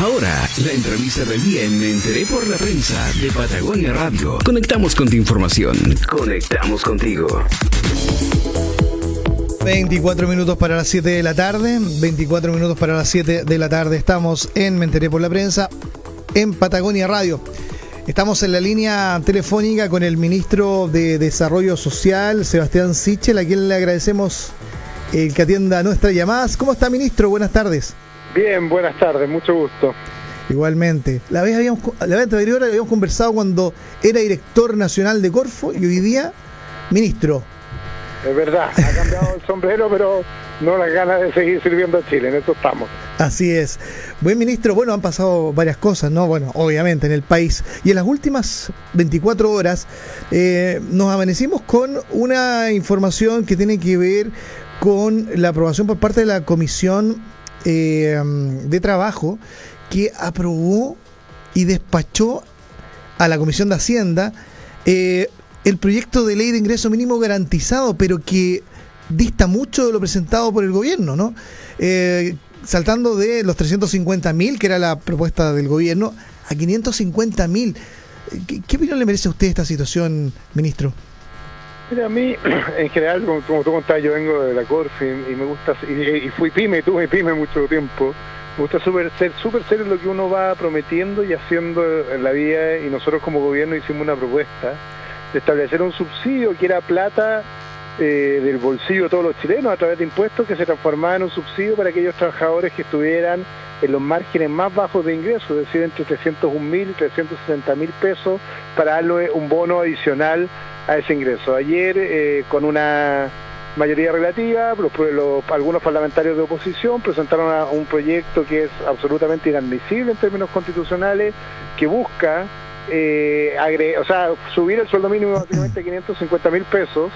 Ahora, la entrevista del día en Me Enteré por la Prensa de Patagonia Radio. Conectamos con tu información. Conectamos contigo. 24 minutos para las 7 de la tarde. 24 minutos para las 7 de la tarde. Estamos en Me Enteré por la Prensa en Patagonia Radio. Estamos en la línea telefónica con el ministro de Desarrollo Social, Sebastián Sichel, a quien le agradecemos el que atienda nuestras llamadas. ¿Cómo está, ministro? Buenas tardes. Bien, buenas tardes, mucho gusto. Igualmente. La vez, habíamos, la vez anterior habíamos conversado cuando era director nacional de Corfo y hoy día ministro. Es verdad, ha cambiado el sombrero, pero no las ganas de seguir sirviendo a Chile, en eso estamos. Así es. Buen ministro, bueno, han pasado varias cosas, ¿no? Bueno, obviamente en el país. Y en las últimas 24 horas eh, nos amanecimos con una información que tiene que ver con la aprobación por parte de la Comisión eh, de Trabajo que aprobó y despachó a la Comisión de Hacienda eh, el proyecto de ley de ingreso mínimo garantizado, pero que dista mucho de lo presentado por el gobierno, ¿no? Eh, saltando de los 350 mil, que era la propuesta del gobierno, a 550 mil. ¿Qué, opinión le merece a usted esta situación, ministro? Mira, a mí, en general, como, tú contabas, yo vengo de la Corfi y, me gusta, y, fui pyme, tuve pyme mucho tiempo. Me gusta super, ser súper serio lo que uno va prometiendo y haciendo en la vida, y nosotros como gobierno hicimos una propuesta de establecer un subsidio que era plata eh, del bolsillo de todos los chilenos a través de impuestos que se transformaba en un subsidio para aquellos trabajadores que estuvieran en los márgenes más bajos de ingresos, es decir, entre 301 mil y 360 mil pesos, para darle un bono adicional a ese ingreso. Ayer, eh, con una mayoría relativa, algunos parlamentarios de oposición presentaron un proyecto que es absolutamente inadmisible en términos constitucionales, que busca eh, o sea, subir el sueldo mínimo básicamente a 550 mil pesos,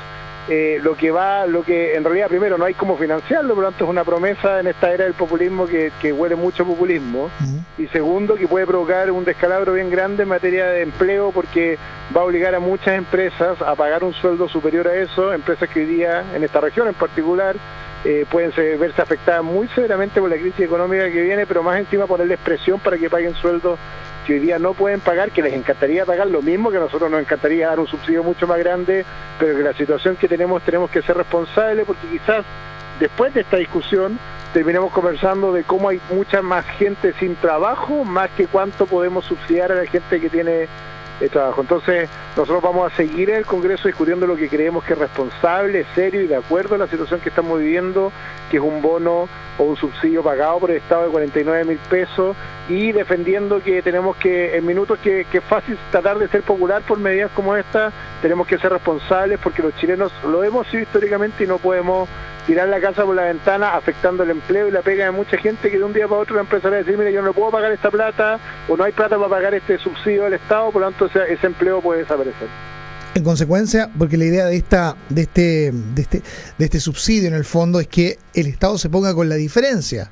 eh, lo que va, lo que en realidad primero no hay cómo financiarlo, por lo tanto es una promesa en esta era del populismo que, huele mucho populismo, y segundo que puede provocar un descalabro bien grande en materia de empleo porque va a obligar a muchas empresas a pagar un sueldo superior a eso, empresas que hoy día, en esta región en particular, eh, pueden verse afectadas muy severamente por la crisis económica que viene, pero más encima ponerles presión para que paguen sueldos que hoy día no pueden pagar, que les encantaría pagar lo mismo, que a nosotros nos encantaría dar un subsidio mucho más grande, pero que la situación que tenemos tenemos que ser responsables porque quizás después de esta discusión terminemos conversando de cómo hay mucha más gente sin trabajo, más que cuánto podemos subsidiar a la gente que tiene Entonces, nosotros vamos a seguir en el Congreso discutiendo lo que creemos que es responsable, serio y de acuerdo a la situación que estamos viviendo, que es un bono o un subsidio pagado por el Estado de 49 mil pesos y defendiendo que tenemos que, en minutos que es fácil tratar de ser popular por medidas como esta, tenemos que ser responsables porque los chilenos lo hemos sido históricamente y no podemos tirar la casa por la ventana afectando el empleo y la pega de mucha gente que de un día para otro va a empezar a decir, mira, yo no puedo pagar esta plata o no hay plata para pagar este subsidio del Estado, por lo tanto ese, empleo puede desaparecer. En consecuencia, porque la idea de esta, de este, de este, de este subsidio en el fondo es que el Estado se ponga con la diferencia.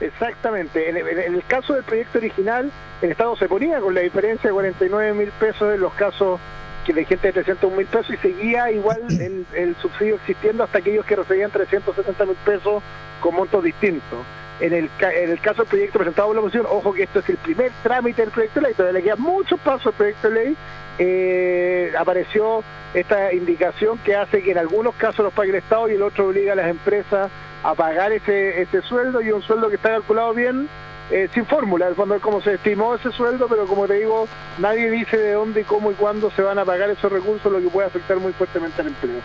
Exactamente. En, el caso del proyecto original, el Estado se ponía con la diferencia de 49 mil pesos en los casos que de gente de 300 mil pesos y seguía igual el, subsidio existiendo hasta aquellos que recibían 370 mil pesos con montos distintos. En el, en el caso del proyecto presentado por la oposición, ojo que esto es el primer trámite del proyecto de ley, todavía le queda muchos pasos al proyecto de ley, eh, apareció esta indicación que hace que en algunos casos los pague el Estado y el otro obliga a las empresas a pagar ese, ese sueldo y un sueldo que está calculado bien eh, sin fórmula, fondo es como se estimó ese sueldo, pero como te digo, nadie dice de dónde, cómo y cuándo se van a pagar esos recursos, lo que puede afectar muy fuertemente al empleo.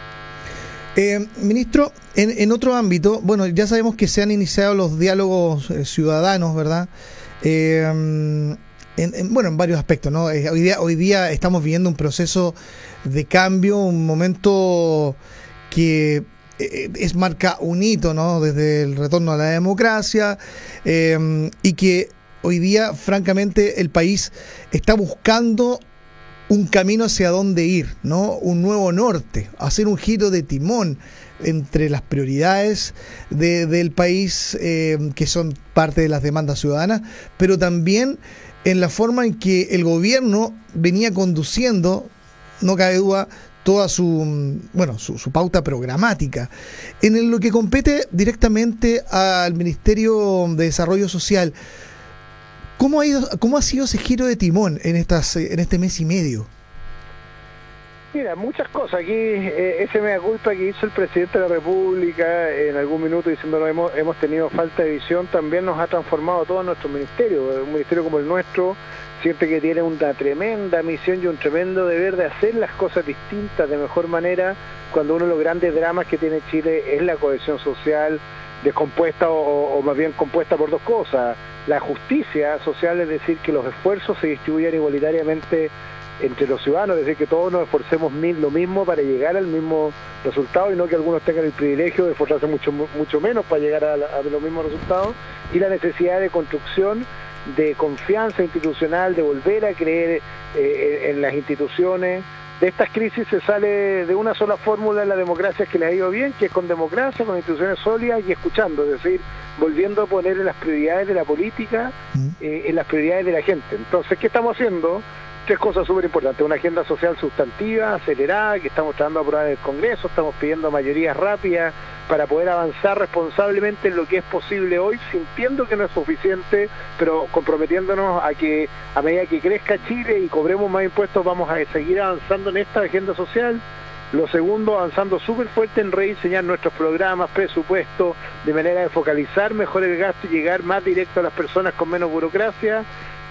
Eh, ministro, en, otro ámbito, bueno, ya sabemos que se han iniciado los diálogos eh, ciudadanos, ¿verdad? En, bueno, en varios aspectos, ¿no? hoy, día, estamos viviendo un proceso de cambio, un momento que eh, es marca un hito, ¿no? Desde el retorno a la democracia em, y que hoy día, francamente, el país está buscando un camino hacia dónde ir, ¿no? Un nuevo norte, hacer un giro de timón entre las prioridades del país em, que son parte de las demandas ciudadanas, pero también en la forma en que el gobierno venía conduciendo, no cabe duda, toda su, bueno, su, pauta programática. En lo que compete directamente al Ministerio de Desarrollo Social, ¿Cómo ha, ido, ¿Cómo ha sido ese giro de timón en, estas, en este mes y medio? Mira, muchas cosas. Aquí eh, ese mea culpa que hizo el presidente de la República en algún minuto diciendo hemos, hemos tenido falta de visión también nos ha transformado todo nuestro ministerio. Un ministerio como el nuestro siente que tiene una tremenda misión y un tremendo deber de hacer las cosas distintas de mejor manera cuando uno de los grandes dramas que tiene Chile es la cohesión social descompuesta o, más bien compuesta por dos cosas. La justicia social, es decir, que los esfuerzos se distribuyan igualitariamente entre los ciudadanos, es decir, que todos nos esforcemos lo mismo para llegar al mismo resultado y no que algunos tengan el privilegio de esforzarse mucho, mucho menos para llegar a, los mismos resultados, y la necesidad de construcción de confianza institucional, de volver a creer eh, en las instituciones. De estas crisis se sale de una sola fórmula en la democracia que le ha ido bien, que es con democracia, con instituciones sólidas y escuchando, es decir, volviendo a poner en las prioridades de la política, mm. eh, en las prioridades de la gente. Entonces, ¿qué estamos haciendo? tres cosas súper importantes. Una agenda social sustantiva, acelerada, que estamos tratando de aprobar en el Congreso, estamos pidiendo mayorías rápidas para poder avanzar responsablemente en lo que es posible hoy, sintiendo que no es suficiente, pero comprometiéndonos a que a medida que crezca Chile y cobremos más impuestos, vamos a seguir avanzando en esta agenda social. Lo segundo, avanzando súper fuerte en rediseñar nuestros programas, presupuestos, de manera de focalizar mejor el gasto y llegar más directo a las personas con menos burocracia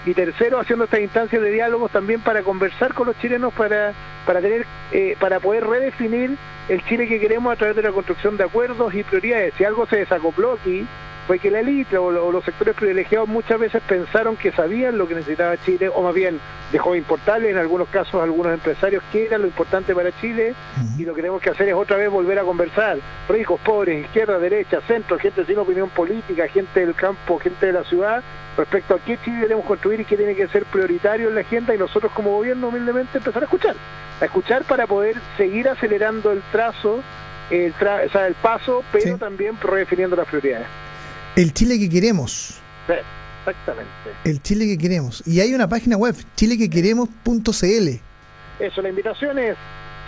y tercero haciendo estas instancias de diálogos también para conversar con los chilenos para para tener eh, para poder redefinir el Chile que queremos a través de la construcción de acuerdos y prioridades. Si algo se desacopló aquí fue que la élite o, los sectores privilegiados muchas veces pensaron que sabían lo que necesitaba Chile, o más bien dejó de importarle en algunos casos a algunos empresarios qué era lo importante para Chile, y lo que tenemos que hacer es otra vez volver a conversar. Ricos, pobres, izquierda, derecha, centro, gente sin opinión política, gente del campo, gente de la ciudad, respecto a qué Chile debemos construir y qué tiene que ser prioritario en la agenda, y nosotros como gobierno humildemente empezar a escuchar, a escuchar para poder seguir acelerando el trazo, el, tra o sea, el paso, pero también redefiniendo las prioridades. El Chile que queremos. exactamente. El Chile que queremos. Y hay una página web, chilequequeremos.cl. Eso, la invitación es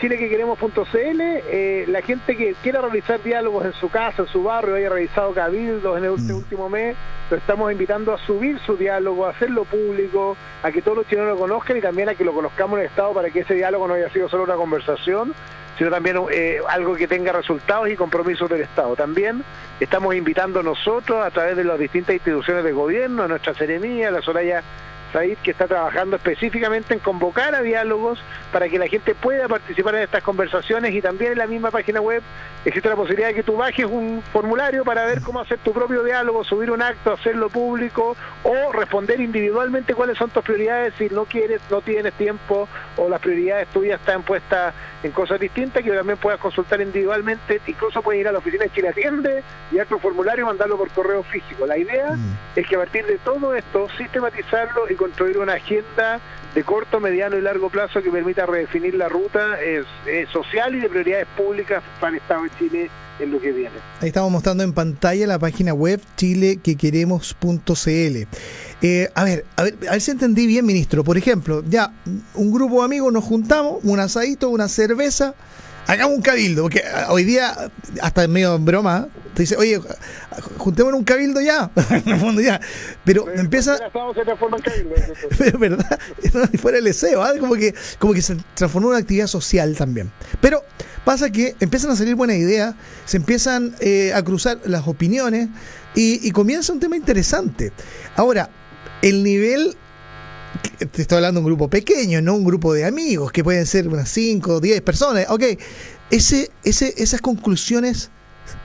chilequequeremos.cl. Eh, la gente que quiera realizar diálogos en su casa, en su barrio, haya realizado cabildos en este mm. último mes, lo estamos invitando a subir su diálogo, a hacerlo público, a que todos los chilenos lo conozcan y también a que lo conozcamos en el Estado para que ese diálogo no haya sido solo una conversación, sino también eh, algo que tenga resultados y compromisos del Estado. También estamos invitando nosotros a través de las distintas instituciones de gobierno, a nuestra Seremía, la Soraya Said, que está trabajando específicamente en convocar a diálogos para que la gente pueda participar en estas conversaciones y también en la misma página web existe la posibilidad de que tú bajes un formulario para ver cómo hacer tu propio diálogo, subir un acto, hacerlo público o responder individualmente cuáles son tus prioridades si no quieres, no tienes tiempo o las prioridades tuyas están puestas en cosas distintas que también puedas consultar individualmente, incluso puedes ir a la oficina de Chile Atiende y tu formulario y mandarlo por correo físico. La idea mm. es que a partir de todo esto sistematizarlo y construir una agenda de corto, mediano y largo plazo que permita redefinir la ruta social y de prioridades públicas para el Estado de Chile en lo que viene. Ahí estamos mostrando en pantalla la página web chilequequeremos.cl. Eh, a ver, a ver, a ver si entendí bien, ministro. Por ejemplo, ya un grupo de amigos nos juntamos, un asadito, una cerveza, hagamos un cabildo, porque ah, hoy día, hasta medio broma, te dice, oye, juntémonos un cabildo ya, en el fondo ya. Pero empieza. Pero verdad, fuera el deseo, ¿ah? como que, como que se transformó en una actividad social también. Pero pasa que empiezan a salir buenas ideas, se empiezan eh, a cruzar las opiniones y, y comienza un tema interesante. Ahora, el nivel te estoy hablando de un grupo pequeño, no un grupo de amigos, que pueden ser unas 5 o 10 personas. Ok, ese, ese, esas conclusiones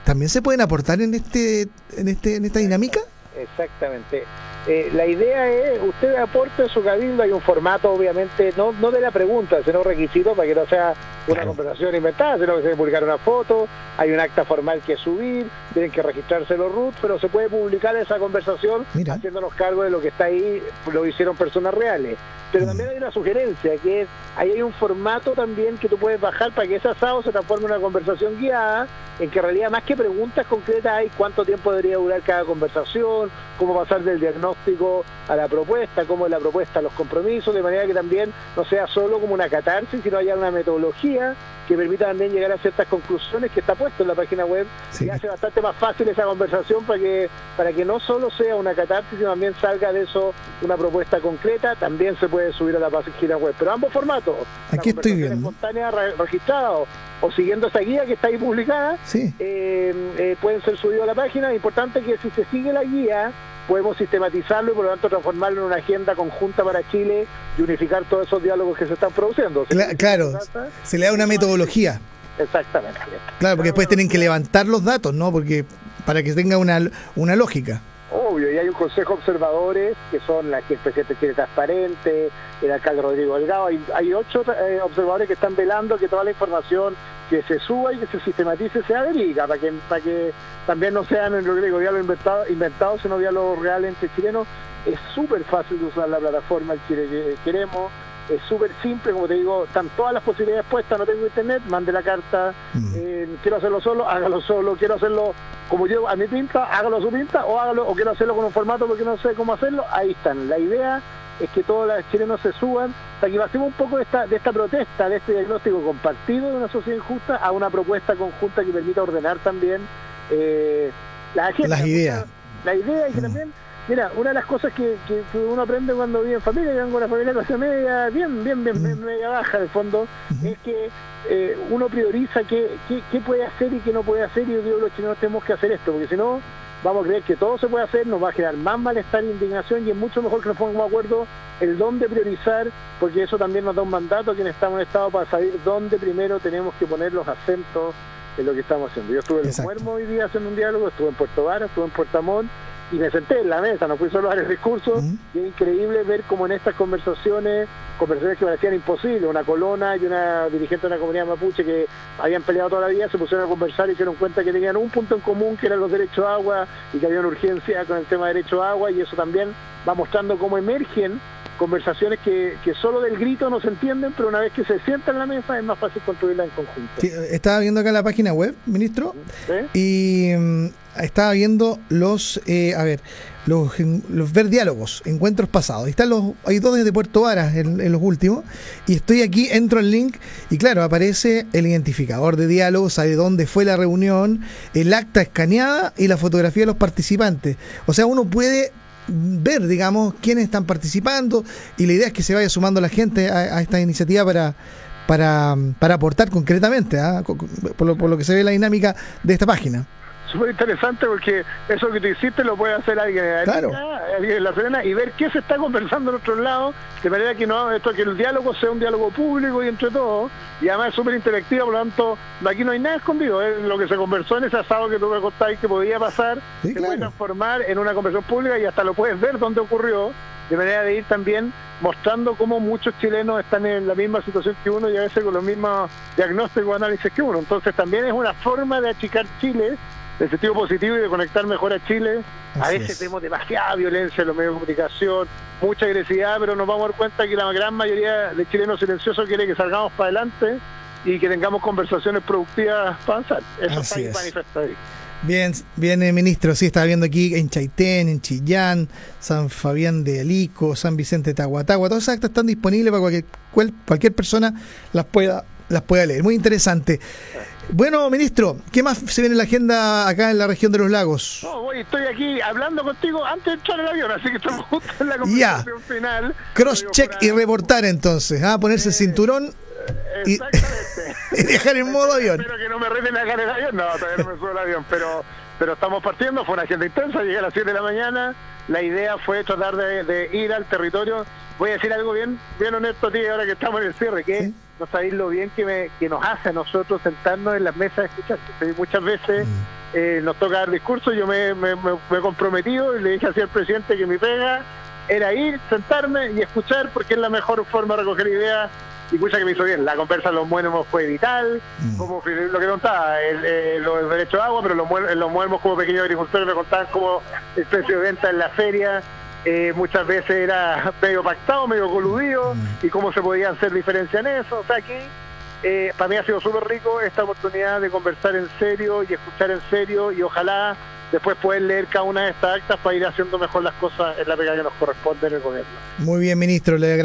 también se pueden aportar en, este, en, este, en esta dinámica. Exactamente. Eh, la idea es, usted aporte su cabildo, hay un formato obviamente, no, no de la pregunta, sino requisito para que no sea una conversación inventada, sino que se publicar una foto, hay un acta formal que subir, tienen que registrarse los RUT, pero se puede publicar esa conversación haciéndonos cargo de lo que está ahí, lo hicieron personas reales. Pero también hay una sugerencia, que es, ahí hay un formato también que tú puedes bajar para que ese asado se transforme en una conversación guiada, en que en realidad más que preguntas concretas hay cuánto tiempo debería durar cada conversación, cómo pasar del diagnóstico diagnóstico a la propuesta, cómo es la propuesta a los compromisos, de manera que también no sea solo como una catarsis, sino haya una metodología que permita también llegar a ciertas conclusiones que está puesto en la página web y hace bastante más fácil esa conversación para que para que no solo sea una catarsis, sino también salga de eso una propuesta concreta, también se puede subir a la página web, pero ambos formatos. Aquí estoy viendo. espontánea registrado o siguiendo esa guía que está ahí publicada, sí. Eh, eh, pueden ser subidos a la página. Importante que si se sigue la guía, podemos sistematizarlo y por lo tanto transformarlo en una agenda conjunta para Chile y unificar todos esos diálogos que se están produciendo. claro, se le da una metodología. Exactamente. Claro, porque después tienen que levantar los datos, ¿no? Porque para que tenga una, una lógica. Obvio, y hay un consejo de observadores que son la que el presidente quiere transparente, el alcalde Rodrigo Delgado, hay, hay ocho eh, observadores que están velando que toda la información que se suba y que se sistematice sea verídica, para que, para que también no sean, lo que digo, diálogos inventados, inventado, sino diálogos reales entre chilenos. Es súper fácil de usar la plataforma el Chile que queremos, es súper simple, como te digo, están todas las posibilidades puestas, no tengo internet, mande la carta, mm. eh, quiero hacerlo solo, hágalo solo, quiero hacerlo como yo a mi pinta, hágalo a su pinta, o hágalo, o quiero hacerlo con un formato porque no sé cómo hacerlo, ahí están. La idea es que todos los chilenos se suban, para que pasemos un poco de esta, de esta protesta, de este diagnóstico compartido de una sociedad injusta a una propuesta conjunta que permita ordenar también eh, las, ideas. La idea y que también Mira, una de las cosas que, uno aprende cuando vive en familia, yo vengo una familia clase media, bien, bien, bien, media baja de fondo, es que eh, uno prioriza qué, qué, puede hacer y qué no puede hacer, y yo digo, los chilenos tenemos que hacer esto, porque si no, vamos a creer que todo se puede hacer, nos va a generar más malestar e indignación, y es mucho mejor que nos pongamos de acuerdo el dónde priorizar, porque eso también nos da un mandato a quienes estamos en Estado para saber dónde primero tenemos que poner los acentos en lo que estamos haciendo. Yo estuve en Muermo hoy día haciendo un diálogo, estuve en Puerto Vara, estuve en Puerto Amón, y me senté en la mesa, no fui solo a dar el discurso, y es increíble ver cómo en estas conversaciones, conversaciones que parecían imposibles, una colona y una dirigente de una comunidad mapuche que habían peleado toda la vida, se pusieron a conversar y se dieron cuenta que tenían un punto en común que eran los derechos a agua y que había una urgencia con el tema de derecho a agua y eso también va mostrando cómo emergen conversaciones que, que solo del grito no se entienden, pero una vez que se sientan en la mesa es más fácil construirla en conjunto. estaba viendo acá la página web, ministro, y mm, estaba viendo los, eh, a ver, los, los, ver diálogos, encuentros pasados. Están los, hay dos desde Puerto Varas en, los últimos, y estoy aquí, entro al link, y claro, aparece el identificador de diálogos, sabe dónde fue la reunión, el acta escaneada y la fotografía de los participantes. O sea, uno puede ver, digamos, quiénes están participando y la idea es que se vaya sumando la gente a, esta iniciativa para, para, para aportar concretamente, ¿ah? por, lo, por lo que se ve la dinámica de esta página súper interesante porque eso que tú hiciste lo puede hacer alguien, en La Serena y ver qué se está conversando en otro lado, de manera que no esto que el diálogo sea un diálogo público y entre todos, y además es súper interactivo, por lo tanto, aquí no hay nada escondido, es lo que se conversó en ese asado que tú me contáis que podía pasar, se puede transformar en una conversación pública y hasta lo puedes ver dónde ocurrió, de manera de ir también mostrando cómo muchos chilenos están en la misma situación que uno y a veces con los mismos diagnósticos o análisis que uno. Entonces también es una forma de achicar Chile de sentido positivo y de conectar mejor a Chile. a veces tenemos demasiada violencia en los medios de comunicación, mucha agresividad, pero nos vamos a dar cuenta que la gran mayoría de chilenos silenciosos quiere que salgamos para adelante y que tengamos conversaciones productivas para avanzar. Eso está manifestado ahí. Bien, bien, eh, ministro. Sí, estaba viendo aquí en Chaitén, en Chillán, San Fabián de Alico, San Vicente de Tahuatagua. Todas esas actas están disponibles para cualquier, cualquier persona las pueda, las pueda leer. Muy interesante. Bueno, ministro, ¿qué más se viene en la agenda acá en la región de los lagos? No, voy, estoy aquí hablando contigo antes de entrar el avión, así que estamos justo en la conversación final. Cross-check y reportar entonces, ¿ah? ponerse el cinturón y, y, dejar en modo avión. Espero que no me reten acá en el avión, no, todavía no me subo el avión, pero, pero estamos partiendo, fue una agenda intensa, llegué a las 7 de la mañana, la idea fue tratar de, ir al territorio, voy a decir algo bien, bien honesto tío, ahora que estamos en el cierre, que no sabéis lo bien que, me, que nos hace a nosotros sentarnos en las mesas a escuchar. Muchas veces mm. eh, nos toca dar discursos, yo me, me, he comprometido y le dije así al presidente que mi pega era ir, sentarme y escuchar porque es la mejor forma de recoger ideas y escucha que me hizo bien. La conversa en los muermos fue vital, mm. como lo que contaba, el, eh, los derechos de agua, pero los, los muermos como pequeños agricultores me contaban como el precio de venta en la feria, eh, muchas veces era medio pactado, medio coludido, mm. y cómo se podía hacer diferencia en eso. O sea, aquí eh, para mí ha sido súper rico esta oportunidad de conversar en serio y escuchar en serio y ojalá después poder leer cada una de estas actas para ir haciendo mejor las cosas en la pega que nos corresponde en el gobierno. Muy bien, ministro. Le agradezco